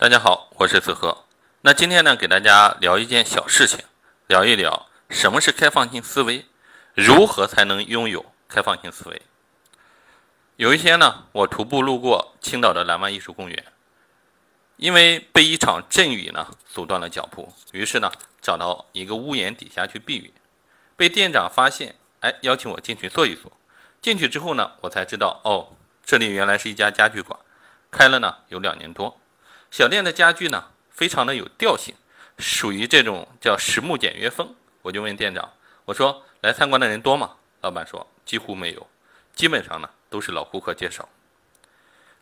大家好，我是子和。那今天呢，给大家聊一件小事情，聊一聊什么是开放性思维，如何才能拥有开放性思维。有一天呢，我徒步路过青岛的蓝湾艺术公园，因为被一场阵雨呢阻断了脚步，于是呢找到一个屋檐底下去避雨。被店长发现，哎，邀请我进去坐一坐。进去之后呢，我才知道，哦，这里原来是一家家具馆，开了呢有两年多。小店的家具呢，非常的有调性，属于这种叫实木简约风。我就问店长，我说来参观的人多吗？老板说几乎没有，基本上呢都是老顾客介绍。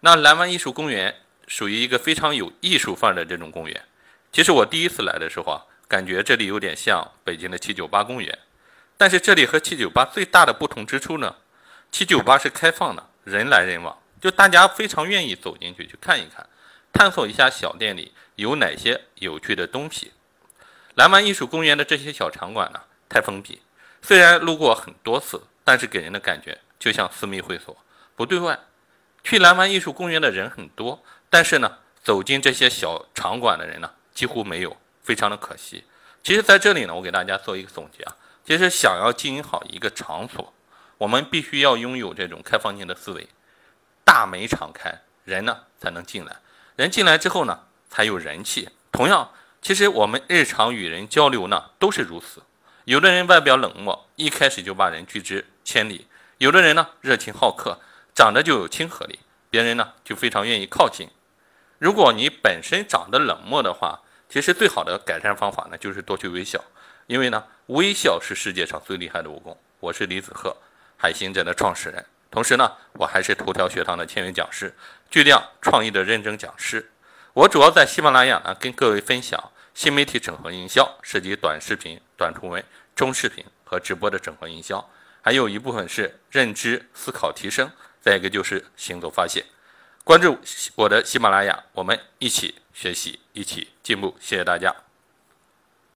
那蓝湾艺术公园属于一个非常有艺术范儿的这种公园。其实我第一次来的时候啊，感觉这里有点像北京的七九八公园。但是这里和七九八最大的不同之处呢，七九八是开放的，人来人往，就大家非常愿意走进去去看一看。探索一下小店里有哪些有趣的东西。蓝湾艺术公园的这些小场馆呢，太封闭。虽然路过很多次，但是给人的感觉就像私密会所，不对外。去蓝湾艺术公园的人很多，但是呢，走进这些小场馆的人呢，几乎没有，非常的可惜。其实，在这里呢，我给大家做一个总结啊。其实，想要经营好一个场所，我们必须要拥有这种开放性的思维，大门敞开，人呢才能进来。人进来之后呢，才有人气。同样，其实我们日常与人交流呢，都是如此。有的人外表冷漠，一开始就把人拒之千里；有的人呢，热情好客，长得就有亲和力，别人呢就非常愿意靠近。如果你本身长得冷漠的话，其实最好的改善方法呢，就是多去微笑，因为呢，微笑是世界上最厉害的武功。我是李子鹤，海行者的创始人。同时呢，我还是头条学堂的签约讲师，巨量创意的认证讲师。我主要在喜马拉雅呢，跟各位分享新媒体整合营销，涉及短视频、短图文、中视频和直播的整合营销，还有一部分是认知思考提升，再一个就是行走发现。关注我的喜马拉雅，我们一起学习，一起进步。谢谢大家。